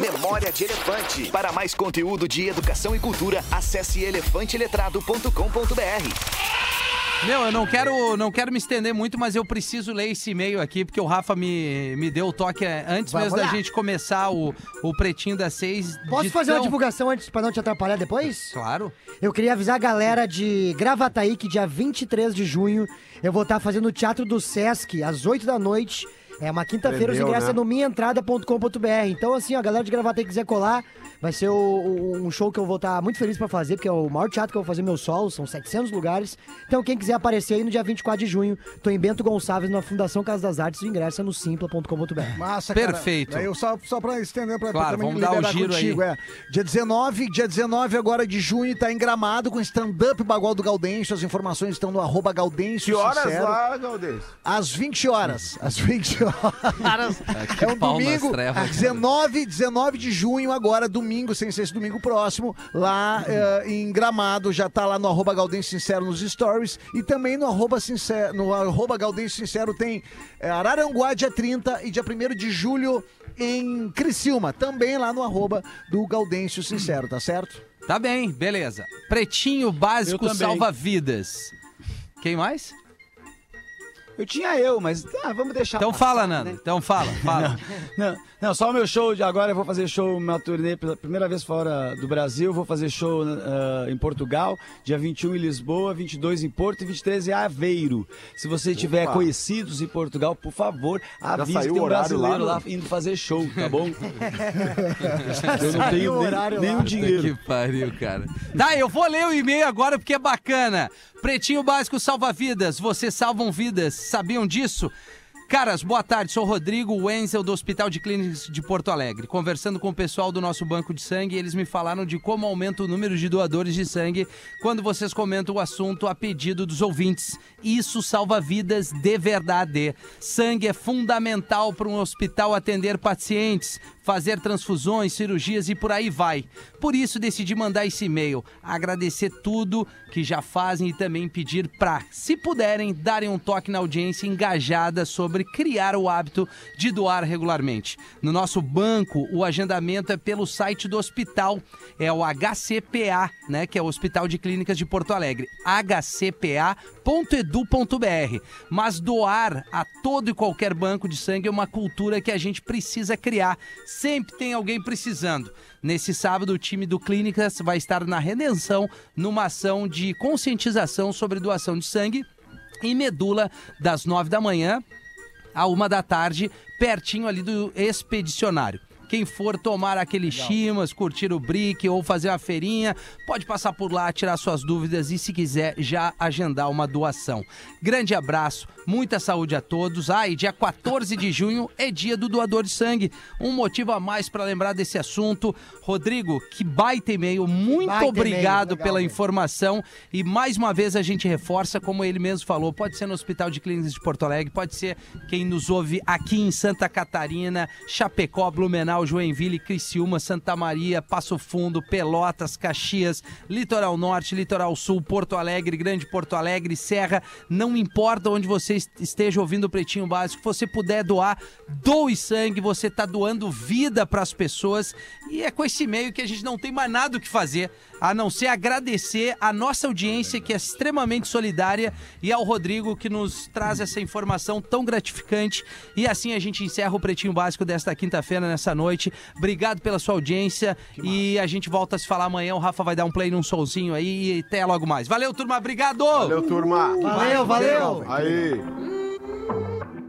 Memória de Elefante. Para mais conteúdo de educação e cultura, acesse elefanteletrado.com.br. Meu, eu não quero, não quero me estender muito, mas eu preciso ler esse e-mail aqui, porque o Rafa me, me deu o toque é, antes Vamos mesmo da gente começar o, o Pretinho das Seis. Posso fazer uma tão- divulgação antes pra não te atrapalhar depois? Claro. Eu queria avisar a galera de Gravataí que dia 23 de junho eu vou estar fazendo o Teatro do Sesc às 8 da noite. É uma quinta-feira, os ingressos né? é no minhaentrada.com.br. Então, assim, ó, a galera de Gravataí que quiser colar, vai ser o- o- um show que eu vou estar muito feliz pra fazer, porque é o maior teatro que eu vou fazer meu solo, são 700 lugares. Então, quem quiser aparecer aí no dia 24 de junho, tô em Bento Gonçalves, na Fundação Casa das Artes, o ingresso é no simpla.com.br. Massa, cara. Perfeito. Daí eu só, só pra estender, pra, Claro, também vamos dar o giro contigo. É. Dia 19, dia 19 agora de junho, tá em Gramado com stand-up Bagual do Gaudêncio. As informações estão no arroba Gaudêncio Que horas Sincero. lá, Galdês? Às 20 horas. Às 20 horas. que é um domingo. trevas. 19, 19 de junho, agora, domingo, sem ser esse domingo próximo, lá eh, em Gramado. Já tá lá no arroba Gaudêncio Sincero nos stories. E também no arroba, sincero, no arroba Gaudêncio Sincero tem eh, Araranguá, dia 30 e dia 1 de julho em Criciúma. Também lá no arroba do Gaudêncio Sincero, tá certo? Tá bem, beleza. Pretinho básico salva vidas. Quem mais? Eu tinha eu, mas ah, vamos deixar. Então passar, fala, Nando. né? Então fala, fala. Não, não, só o meu show de agora. Eu vou fazer show, minha turnê pela primeira vez fora do Brasil. Vou fazer show ah, em Portugal, dia 21 em Lisboa, 22 em Porto e 23 em Aveiro. Se você tiver Opa. conhecidos em Portugal, por favor, avise que tem o um horário brasileiro lá, lá, né? indo fazer show, tá bom? eu não tenho nem, horário nem lá. o dinheiro. Que pariu, cara. Tá, eu vou ler o e-mail agora porque é bacana. Pretinho Básico salva vidas. Vocês salvam vidas. Sabiam disso? Caras, boa tarde. Sou Rodrigo Wenzel do Hospital de Clínicas de Porto Alegre. Conversando com o pessoal do nosso banco de sangue, eles me falaram de como aumenta o número de doadores de sangue quando vocês comentam o assunto a pedido dos ouvintes. Isso salva vidas de verdade. Sangue é fundamental para um hospital atender pacientes, fazer transfusões, cirurgias e por aí vai. Por isso decidi mandar esse e-mail, agradecer tudo que já fazem e também pedir para, se puderem, darem um toque na audiência engajada sobre criar o hábito de doar regularmente. No nosso banco, o agendamento é pelo site do hospital, é o HCPA, né, que é o Hospital de Clínicas de Porto Alegre, hcpa.edu.br. Mas doar a todo e qualquer banco de sangue é uma cultura que a gente precisa criar. sempre tem alguém precisando. Nesse sábado, o time do Clínicas vai estar na Redenção numa ação de conscientização sobre doação de sangue e medula das nove da manhã à uma da tarde, pertinho ali do expedicionário. Quem for tomar aquele chimas, curtir o brick ou fazer uma feirinha, pode passar por lá, tirar suas dúvidas e, se quiser, já agendar uma doação. Grande abraço, muita saúde a todos. Ah, e dia 14 de junho é dia do doador de sangue. Um motivo a mais para lembrar desse assunto. Rodrigo, que baita e-mail. Muito Baita obrigado legal, pela informação. E mais uma vez a gente reforça, como ele mesmo falou, pode ser no Hospital de Clínicas de Porto Alegre, pode ser quem nos ouve aqui em Santa Catarina, Chapecó, Blumenau, Joinville, Criciúma, Santa Maria, Passo Fundo, Pelotas, Caxias, Litoral Norte, Litoral Sul, Porto Alegre, Grande Porto Alegre, Serra. Não importa onde você est- esteja ouvindo o Pretinho Básico, se você puder doar, doe sangue, você está doando vida para as pessoas. E é com esse meio que a gente não tem mais nada o que fazer, a não ser agradecer a nossa audiência, que é extremamente solidária, e ao Rodrigo, que nos traz essa informação tão gratificante. E assim a gente encerra o Pretinho Básico desta quinta-feira, nessa noite. Obrigado pela sua audiência e a gente volta a se falar amanhã. O Rafa vai dar um play num solzinho aí e até logo mais. Valeu, turma. Obrigado! Valeu, turma. Valeu, valeu. Aí.